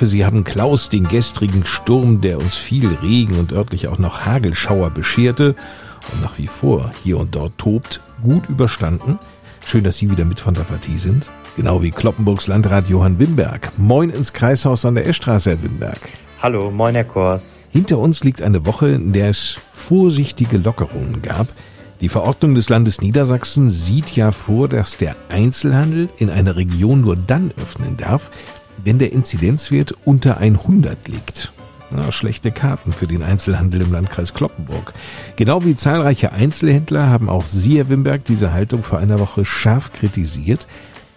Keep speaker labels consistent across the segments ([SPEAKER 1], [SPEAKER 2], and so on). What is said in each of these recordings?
[SPEAKER 1] Hoffe, Sie haben Klaus den gestrigen Sturm, der uns viel Regen und örtlich auch noch Hagelschauer bescherte und nach wie vor hier und dort tobt, gut überstanden. Schön, dass Sie wieder mit von der Partie sind. Genau wie Kloppenburgs Landrat Johann Wimberg. Moin ins Kreishaus an der Eschstraße, Herr Wimberg.
[SPEAKER 2] Hallo, moin Herr Kors.
[SPEAKER 1] Hinter uns liegt eine Woche, in der es vorsichtige Lockerungen gab. Die Verordnung des Landes Niedersachsen sieht ja vor, dass der Einzelhandel in einer Region nur dann öffnen darf, wenn der Inzidenzwert unter 100 liegt. Na, schlechte Karten für den Einzelhandel im Landkreis Kloppenburg. Genau wie zahlreiche Einzelhändler haben auch Sie, Herr Wimberg, diese Haltung vor einer Woche scharf kritisiert.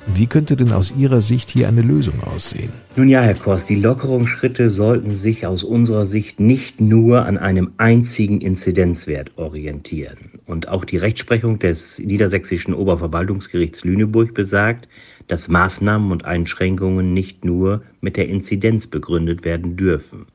[SPEAKER 1] Wie könnte denn aus Ihrer Sicht hier eine Lösung aussehen?
[SPEAKER 2] Nun ja, Herr Kors, die Lockerungsschritte sollten sich aus unserer Sicht nicht nur an einem einzigen Inzidenzwert orientieren. Und auch die Rechtsprechung des Niedersächsischen Oberverwaltungsgerichts Lüneburg besagt, dass Maßnahmen und Einschränkungen nicht nur mit der Inzidenz begründet werden dürfen.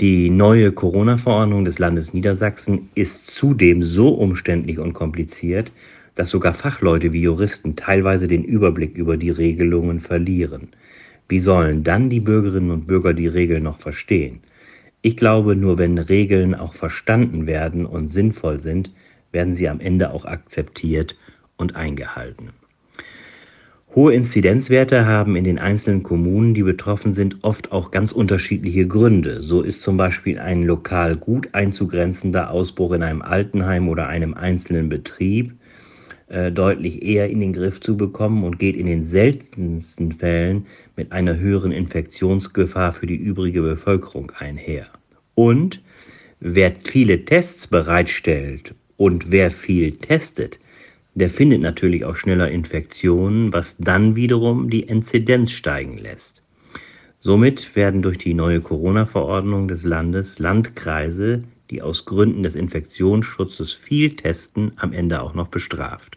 [SPEAKER 2] Die neue Corona-Verordnung des Landes Niedersachsen ist zudem so umständlich und kompliziert, dass sogar Fachleute wie Juristen teilweise den Überblick über die Regelungen verlieren. Wie sollen dann die Bürgerinnen und Bürger die Regeln noch verstehen? Ich glaube, nur wenn Regeln auch verstanden werden und sinnvoll sind, werden sie am Ende auch akzeptiert und eingehalten. Hohe Inzidenzwerte haben in den einzelnen Kommunen, die betroffen sind, oft auch ganz unterschiedliche Gründe. So ist zum Beispiel ein lokal gut einzugrenzender Ausbruch in einem Altenheim oder einem einzelnen Betrieb äh, deutlich eher in den Griff zu bekommen und geht in den seltensten Fällen mit einer höheren Infektionsgefahr für die übrige Bevölkerung einher. Und wer viele Tests bereitstellt und wer viel testet, der findet natürlich auch schneller Infektionen, was dann wiederum die Inzidenz steigen lässt. Somit werden durch die neue Corona-Verordnung des Landes Landkreise, die aus Gründen des Infektionsschutzes viel testen, am Ende auch noch bestraft.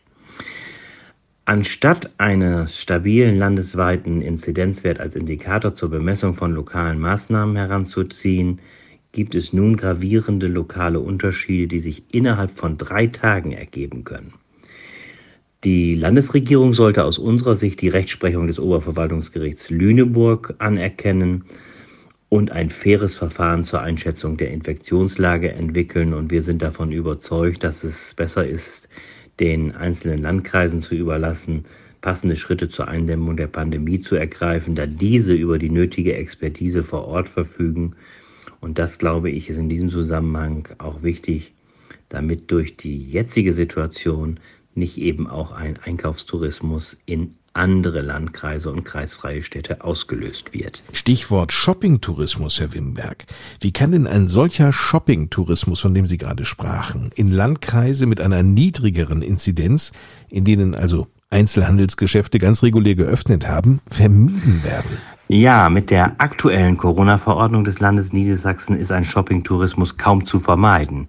[SPEAKER 2] Anstatt eines stabilen landesweiten Inzidenzwert als Indikator zur Bemessung von lokalen Maßnahmen heranzuziehen, gibt es nun gravierende lokale Unterschiede, die sich innerhalb von drei Tagen ergeben können. Die Landesregierung sollte aus unserer Sicht die Rechtsprechung des Oberverwaltungsgerichts Lüneburg anerkennen und ein faires Verfahren zur Einschätzung der Infektionslage entwickeln. Und wir sind davon überzeugt, dass es besser ist, den einzelnen Landkreisen zu überlassen, passende Schritte zur Eindämmung der Pandemie zu ergreifen, da diese über die nötige Expertise vor Ort verfügen. Und das, glaube ich, ist in diesem Zusammenhang auch wichtig, damit durch die jetzige Situation nicht eben auch ein Einkaufstourismus in andere Landkreise und kreisfreie Städte ausgelöst wird.
[SPEAKER 1] Stichwort Shoppingtourismus, Herr Wimberg. Wie kann denn ein solcher Shoppingtourismus, von dem Sie gerade sprachen, in Landkreise mit einer niedrigeren Inzidenz, in denen also Einzelhandelsgeschäfte ganz regulär geöffnet haben, vermieden werden?
[SPEAKER 2] Ja, mit der aktuellen Corona-Verordnung des Landes Niedersachsen ist ein Shoppingtourismus kaum zu vermeiden.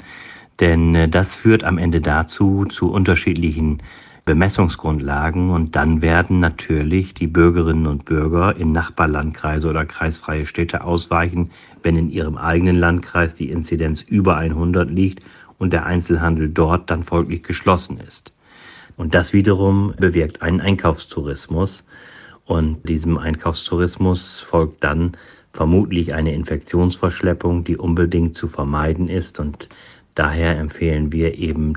[SPEAKER 2] Denn äh, das führt am Ende dazu, zu unterschiedlichen Bemessungsgrundlagen. Und dann werden natürlich die Bürgerinnen und Bürger in Nachbarlandkreise oder kreisfreie Städte ausweichen, wenn in ihrem eigenen Landkreis die Inzidenz über 100 liegt und der Einzelhandel dort dann folglich geschlossen ist. Und das wiederum bewirkt einen Einkaufstourismus. Und diesem Einkaufstourismus folgt dann vermutlich eine Infektionsverschleppung, die unbedingt zu vermeiden ist. Und daher empfehlen wir eben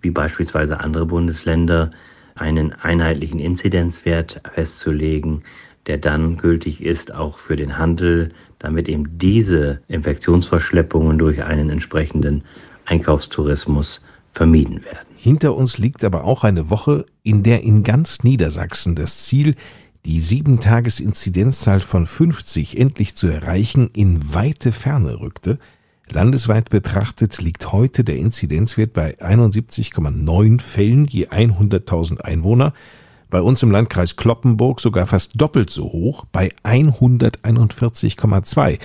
[SPEAKER 2] wie beispielsweise andere Bundesländer, einen einheitlichen Inzidenzwert festzulegen, der dann gültig ist auch für den Handel, damit eben diese Infektionsverschleppungen durch einen entsprechenden Einkaufstourismus vermieden werden.
[SPEAKER 1] Hinter uns liegt aber auch eine Woche, in der in ganz Niedersachsen das Ziel, die sieben Tages Inzidenzzahl von 50 endlich zu erreichen, in weite Ferne rückte – Landesweit betrachtet liegt heute der Inzidenzwert bei 71,9 Fällen je 100.000 Einwohner, Bei uns im Landkreis Kloppenburg sogar fast doppelt so hoch bei 141,2.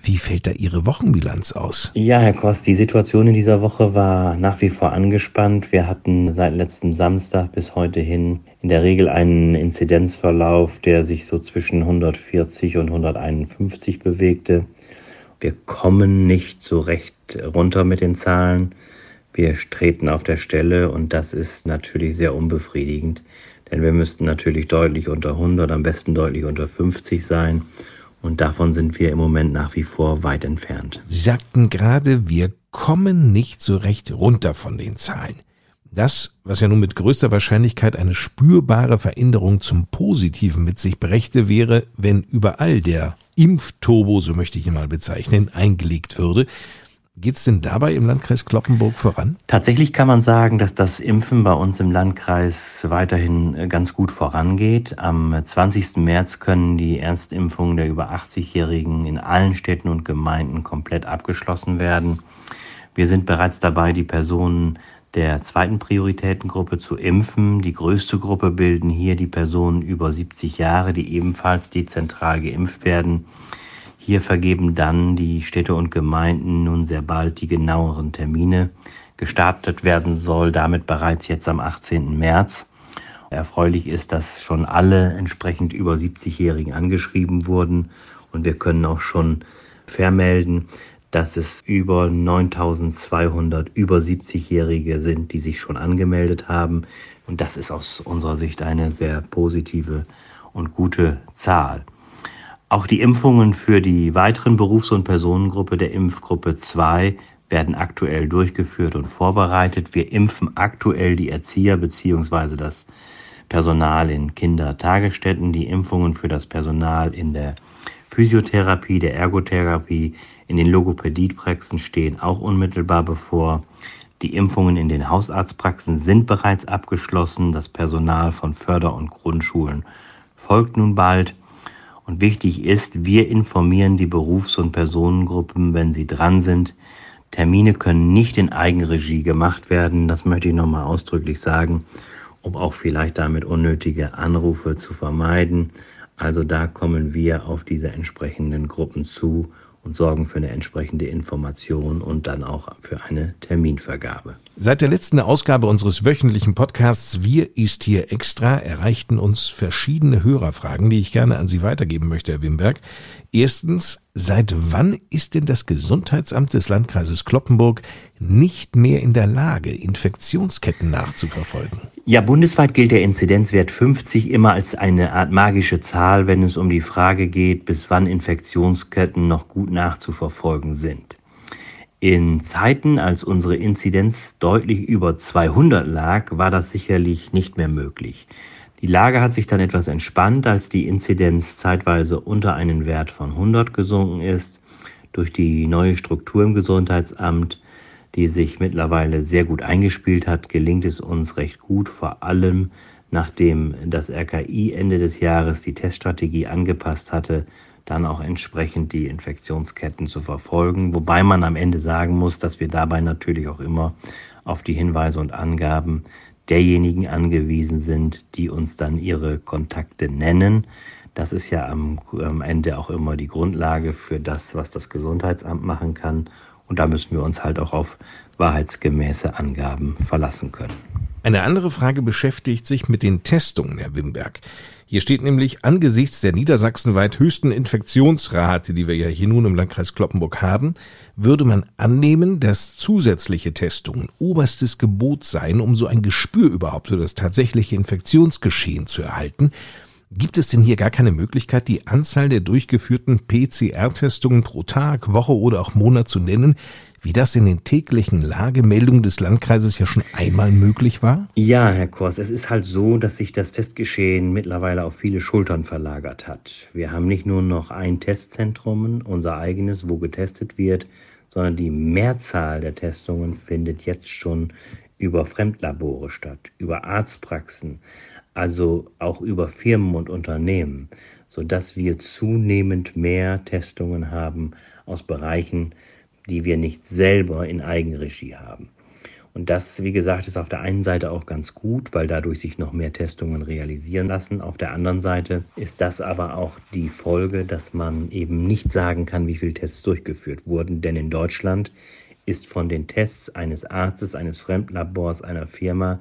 [SPEAKER 1] Wie fällt da Ihre Wochenbilanz aus?
[SPEAKER 2] Ja, Herr Kost, die Situation in dieser Woche war nach wie vor angespannt. Wir hatten seit letztem Samstag bis heute hin in der Regel einen Inzidenzverlauf, der sich so zwischen 140 und 151 bewegte. Wir kommen nicht so recht runter mit den Zahlen. Wir treten auf der Stelle und das ist natürlich sehr unbefriedigend, denn wir müssten natürlich deutlich unter 100, am besten deutlich unter 50 sein. Und davon sind wir im Moment nach wie vor weit entfernt.
[SPEAKER 1] Sie sagten gerade, wir kommen nicht so recht runter von den Zahlen. Das, was ja nun mit größter Wahrscheinlichkeit eine spürbare Veränderung zum Positiven mit sich brächte, wäre, wenn überall der Impfturbo, so möchte ich ihn mal bezeichnen, eingelegt würde. Geht es denn dabei im Landkreis Kloppenburg voran?
[SPEAKER 2] Tatsächlich kann man sagen, dass das Impfen bei uns im Landkreis weiterhin äh, ganz gut vorangeht. Am 20. März können die Ernstimpfungen der über 80-Jährigen in allen Städten und Gemeinden komplett abgeschlossen werden. Wir sind bereits dabei, die Personen der zweiten Prioritätengruppe zu impfen. Die größte Gruppe bilden hier die Personen über 70 Jahre, die ebenfalls dezentral geimpft werden. Hier vergeben dann die Städte und Gemeinden nun sehr bald die genaueren Termine. Gestartet werden soll damit bereits jetzt am 18. März. Erfreulich ist, dass schon alle entsprechend über 70-Jährigen angeschrieben wurden und wir können auch schon vermelden, dass es über 9200 über 70-Jährige sind, die sich schon angemeldet haben. Und das ist aus unserer Sicht eine sehr positive und gute Zahl. Auch die Impfungen für die weiteren Berufs- und Personengruppe der Impfgruppe 2 werden aktuell durchgeführt und vorbereitet. Wir impfen aktuell die Erzieher bzw. das Personal in Kindertagesstätten, die Impfungen für das Personal in der Physiotherapie, der Ergotherapie, in den Logopädiepraxen stehen auch unmittelbar bevor. Die Impfungen in den Hausarztpraxen sind bereits abgeschlossen. Das Personal von Förder- und Grundschulen folgt nun bald. Und wichtig ist, wir informieren die Berufs- und Personengruppen, wenn sie dran sind. Termine können nicht in Eigenregie gemacht werden, das möchte ich nochmal ausdrücklich sagen, um auch vielleicht damit unnötige Anrufe zu vermeiden. Also da kommen wir auf diese entsprechenden Gruppen zu und sorgen für eine entsprechende Information und dann auch für eine Terminvergabe.
[SPEAKER 1] Seit der letzten Ausgabe unseres wöchentlichen Podcasts Wir ist hier extra erreichten uns verschiedene Hörerfragen, die ich gerne an Sie weitergeben möchte, Herr Wimberg. Erstens, seit wann ist denn das Gesundheitsamt des Landkreises Kloppenburg nicht mehr in der Lage, Infektionsketten nachzuverfolgen?
[SPEAKER 2] Ja, bundesweit gilt der Inzidenzwert 50 immer als eine Art magische Zahl, wenn es um die Frage geht, bis wann Infektionsketten noch gut nachzuverfolgen sind. In Zeiten, als unsere Inzidenz deutlich über 200 lag, war das sicherlich nicht mehr möglich. Die Lage hat sich dann etwas entspannt, als die Inzidenz zeitweise unter einen Wert von 100 gesunken ist. Durch die neue Struktur im Gesundheitsamt, die sich mittlerweile sehr gut eingespielt hat, gelingt es uns recht gut, vor allem nachdem das RKI Ende des Jahres die Teststrategie angepasst hatte, dann auch entsprechend die Infektionsketten zu verfolgen. Wobei man am Ende sagen muss, dass wir dabei natürlich auch immer auf die Hinweise und Angaben derjenigen angewiesen sind, die uns dann ihre Kontakte nennen. Das ist ja am, Ende auch immer die Grundlage für das, was das Gesundheitsamt machen kann. Und da müssen wir uns halt auch auf wahrheitsgemäße Angaben verlassen können.
[SPEAKER 1] Eine andere Frage beschäftigt sich mit den Testungen, Herr Wimberg. Hier steht nämlich angesichts der niedersachsenweit höchsten Infektionsrate, die wir ja hier nun im Landkreis Kloppenburg haben, würde man annehmen, dass zusätzliche Testungen oberstes Gebot seien, um so ein Gespür überhaupt für das tatsächliche Infektionsgeschehen zu erhalten. Gibt es denn hier gar keine Möglichkeit, die Anzahl der durchgeführten PCR-Testungen pro Tag, Woche oder auch Monat zu nennen, wie das in den täglichen Lagemeldungen des Landkreises ja schon einmal möglich war?
[SPEAKER 2] Ja, Herr Kors, es ist halt so, dass sich das Testgeschehen mittlerweile auf viele Schultern verlagert hat. Wir haben nicht nur noch ein Testzentrum, unser eigenes, wo getestet wird, sondern die Mehrzahl der Testungen findet jetzt schon über Fremdlabore statt, über Arztpraxen, also auch über Firmen und Unternehmen, sodass wir zunehmend mehr Testungen haben aus Bereichen, die wir nicht selber in Eigenregie haben. Und das, wie gesagt, ist auf der einen Seite auch ganz gut, weil dadurch sich noch mehr Testungen realisieren lassen. Auf der anderen Seite ist das aber auch die Folge, dass man eben nicht sagen kann, wie viele Tests durchgeführt wurden. Denn in Deutschland ist von den Tests eines Arztes, eines Fremdlabors, einer Firma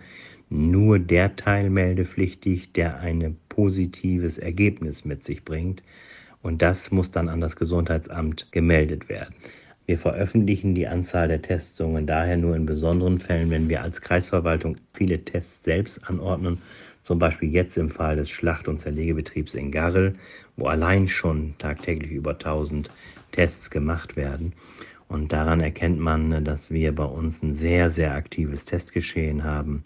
[SPEAKER 2] nur der Teil meldepflichtig, der ein positives Ergebnis mit sich bringt. Und das muss dann an das Gesundheitsamt gemeldet werden. Wir veröffentlichen die Anzahl der Testungen daher nur in besonderen Fällen, wenn wir als Kreisverwaltung viele Tests selbst anordnen. Zum Beispiel jetzt im Fall des Schlacht- und Zerlegebetriebs in Garrel, wo allein schon tagtäglich über 1000 Tests gemacht werden. Und daran erkennt man, dass wir bei uns ein sehr, sehr aktives Testgeschehen haben.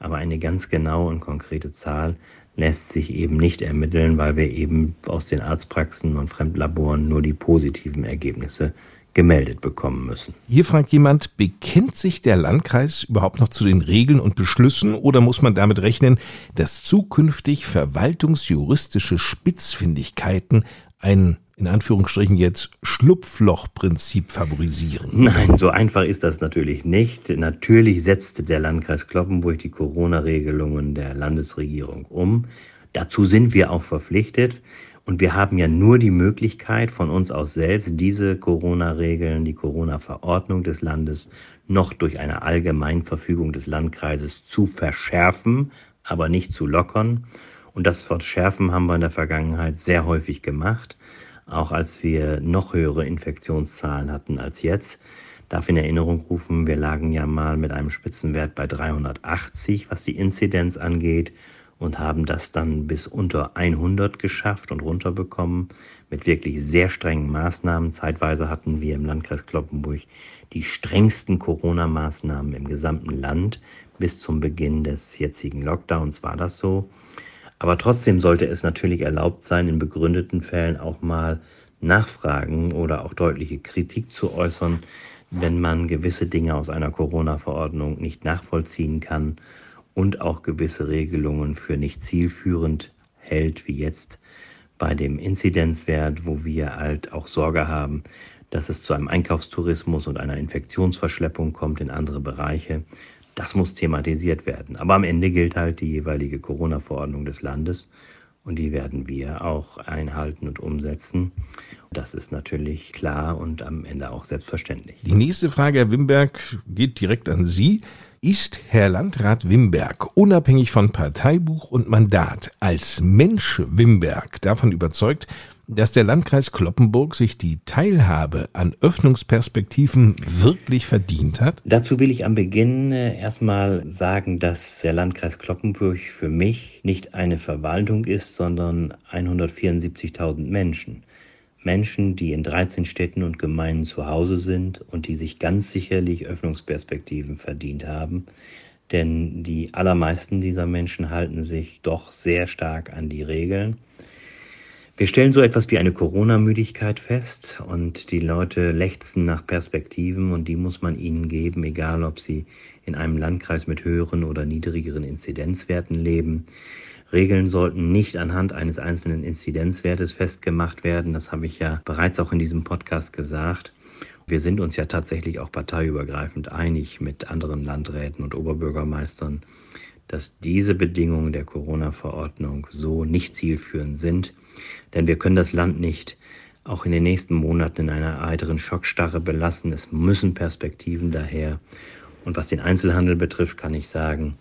[SPEAKER 2] Aber eine ganz genaue und konkrete Zahl lässt sich eben nicht ermitteln, weil wir eben aus den Arztpraxen und Fremdlaboren nur die positiven Ergebnisse gemeldet bekommen müssen.
[SPEAKER 1] Hier fragt jemand, bekennt sich der Landkreis überhaupt noch zu den Regeln und Beschlüssen oder muss man damit rechnen, dass zukünftig verwaltungsjuristische Spitzfindigkeiten ein in Anführungsstrichen jetzt Schlupflochprinzip favorisieren?
[SPEAKER 2] Nein, so einfach ist das natürlich nicht. Natürlich setzte der Landkreis Kloppenburg die Corona-Regelungen der Landesregierung um. Dazu sind wir auch verpflichtet. Und wir haben ja nur die Möglichkeit von uns aus selbst, diese Corona-Regeln, die Corona-Verordnung des Landes noch durch eine Allgemeinverfügung des Landkreises zu verschärfen, aber nicht zu lockern. Und das Verschärfen haben wir in der Vergangenheit sehr häufig gemacht, auch als wir noch höhere Infektionszahlen hatten als jetzt. Darf in Erinnerung rufen, wir lagen ja mal mit einem Spitzenwert bei 380, was die Inzidenz angeht und haben das dann bis unter 100 geschafft und runterbekommen mit wirklich sehr strengen Maßnahmen. Zeitweise hatten wir im Landkreis Kloppenburg die strengsten Corona-Maßnahmen im gesamten Land. Bis zum Beginn des jetzigen Lockdowns war das so. Aber trotzdem sollte es natürlich erlaubt sein, in begründeten Fällen auch mal Nachfragen oder auch deutliche Kritik zu äußern, wenn man gewisse Dinge aus einer Corona-Verordnung nicht nachvollziehen kann und auch gewisse Regelungen für nicht zielführend hält, wie jetzt bei dem Inzidenzwert, wo wir halt auch Sorge haben, dass es zu einem Einkaufstourismus und einer Infektionsverschleppung kommt in andere Bereiche. Das muss thematisiert werden. Aber am Ende gilt halt die jeweilige Corona-Verordnung des Landes und die werden wir auch einhalten und umsetzen. Das ist natürlich klar und am Ende auch selbstverständlich.
[SPEAKER 1] Die nächste Frage, Herr Wimberg, geht direkt an Sie. Ist Herr Landrat Wimberg unabhängig von Parteibuch und Mandat als Mensch Wimberg davon überzeugt, dass der Landkreis Kloppenburg sich die Teilhabe an Öffnungsperspektiven wirklich verdient hat?
[SPEAKER 2] Dazu will ich am Beginn äh, erstmal sagen, dass der Landkreis Kloppenburg für mich nicht eine Verwaltung ist, sondern 174.000 Menschen. Menschen, die in 13 Städten und Gemeinden zu Hause sind und die sich ganz sicherlich Öffnungsperspektiven verdient haben. Denn die allermeisten dieser Menschen halten sich doch sehr stark an die Regeln. Wir stellen so etwas wie eine Corona-Müdigkeit fest und die Leute lechzen nach Perspektiven und die muss man ihnen geben, egal ob sie in einem Landkreis mit höheren oder niedrigeren Inzidenzwerten leben. Regeln sollten nicht anhand eines einzelnen Inzidenzwertes festgemacht werden. Das habe ich ja bereits auch in diesem Podcast gesagt. Wir sind uns ja tatsächlich auch parteiübergreifend einig mit anderen Landräten und Oberbürgermeistern, dass diese Bedingungen der Corona-Verordnung so nicht zielführend sind. Denn wir können das Land nicht auch in den nächsten Monaten in einer weiteren Schockstarre belassen. Es müssen Perspektiven daher. Und was den Einzelhandel betrifft, kann ich sagen,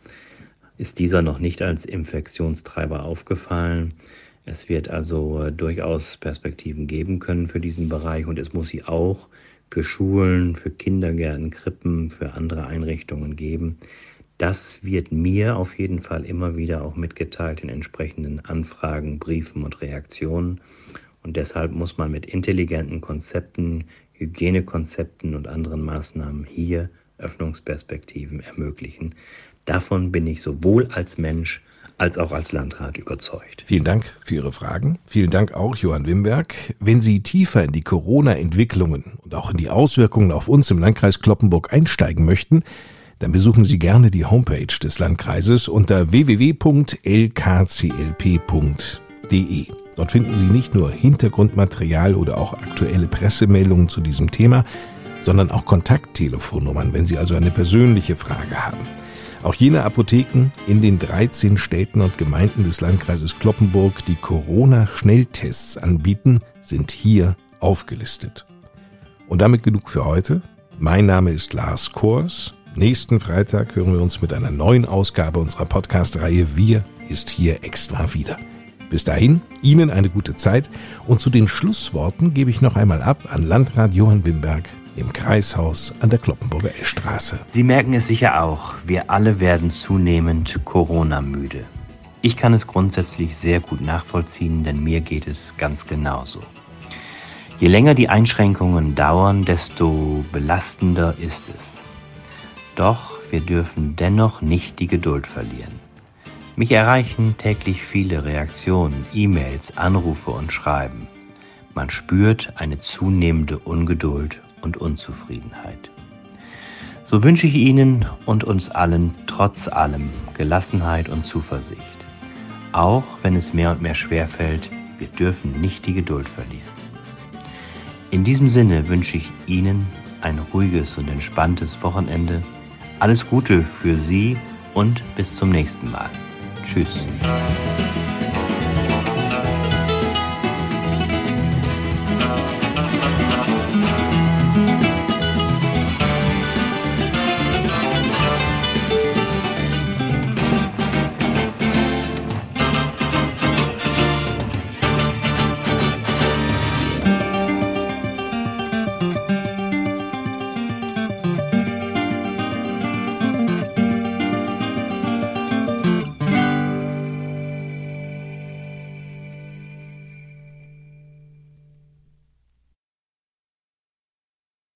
[SPEAKER 2] ist dieser noch nicht als Infektionstreiber aufgefallen. Es wird also äh, durchaus Perspektiven geben können für diesen Bereich und es muss sie auch für Schulen, für Kindergärten, Krippen, für andere Einrichtungen geben. Das wird mir auf jeden Fall immer wieder auch mitgeteilt in entsprechenden Anfragen, Briefen und Reaktionen. Und deshalb muss man mit intelligenten Konzepten, Hygienekonzepten und anderen Maßnahmen hier Öffnungsperspektiven ermöglichen. Davon bin ich sowohl als Mensch als auch als Landrat überzeugt.
[SPEAKER 1] Vielen Dank für Ihre Fragen. Vielen Dank auch, Johann Wimberg. Wenn Sie tiefer in die Corona-Entwicklungen und auch in die Auswirkungen auf uns im Landkreis Kloppenburg einsteigen möchten, dann besuchen Sie gerne die Homepage des Landkreises unter www.lkclp.de. Dort finden Sie nicht nur Hintergrundmaterial oder auch aktuelle Pressemeldungen zu diesem Thema, sondern auch Kontakttelefonnummern, wenn Sie also eine persönliche Frage haben. Auch jene Apotheken in den 13 Städten und Gemeinden des Landkreises Kloppenburg, die Corona-Schnelltests anbieten, sind hier aufgelistet. Und damit genug für heute. Mein Name ist Lars Kors. Nächsten Freitag hören wir uns mit einer neuen Ausgabe unserer Podcast-Reihe Wir ist hier extra wieder. Bis dahin, Ihnen eine gute Zeit und zu den Schlussworten gebe ich noch einmal ab an Landrat Johann Wimberg im Kreishaus an der Kloppenburger Eschstraße.
[SPEAKER 2] Sie merken es sicher auch, wir alle werden zunehmend Corona-müde. Ich kann es grundsätzlich sehr gut nachvollziehen, denn mir geht es ganz genauso. Je länger die Einschränkungen dauern, desto belastender ist es. Doch wir dürfen dennoch nicht die Geduld verlieren. Mich erreichen täglich viele Reaktionen, E-Mails, Anrufe und Schreiben. Man spürt eine zunehmende Ungeduld und Unzufriedenheit. So wünsche ich Ihnen und uns allen trotz allem Gelassenheit und Zuversicht. Auch wenn es mehr und mehr schwerfällt, wir dürfen nicht die Geduld verlieren. In diesem Sinne wünsche ich Ihnen ein ruhiges und entspanntes Wochenende. Alles Gute für Sie und bis zum nächsten Mal. Tschüss.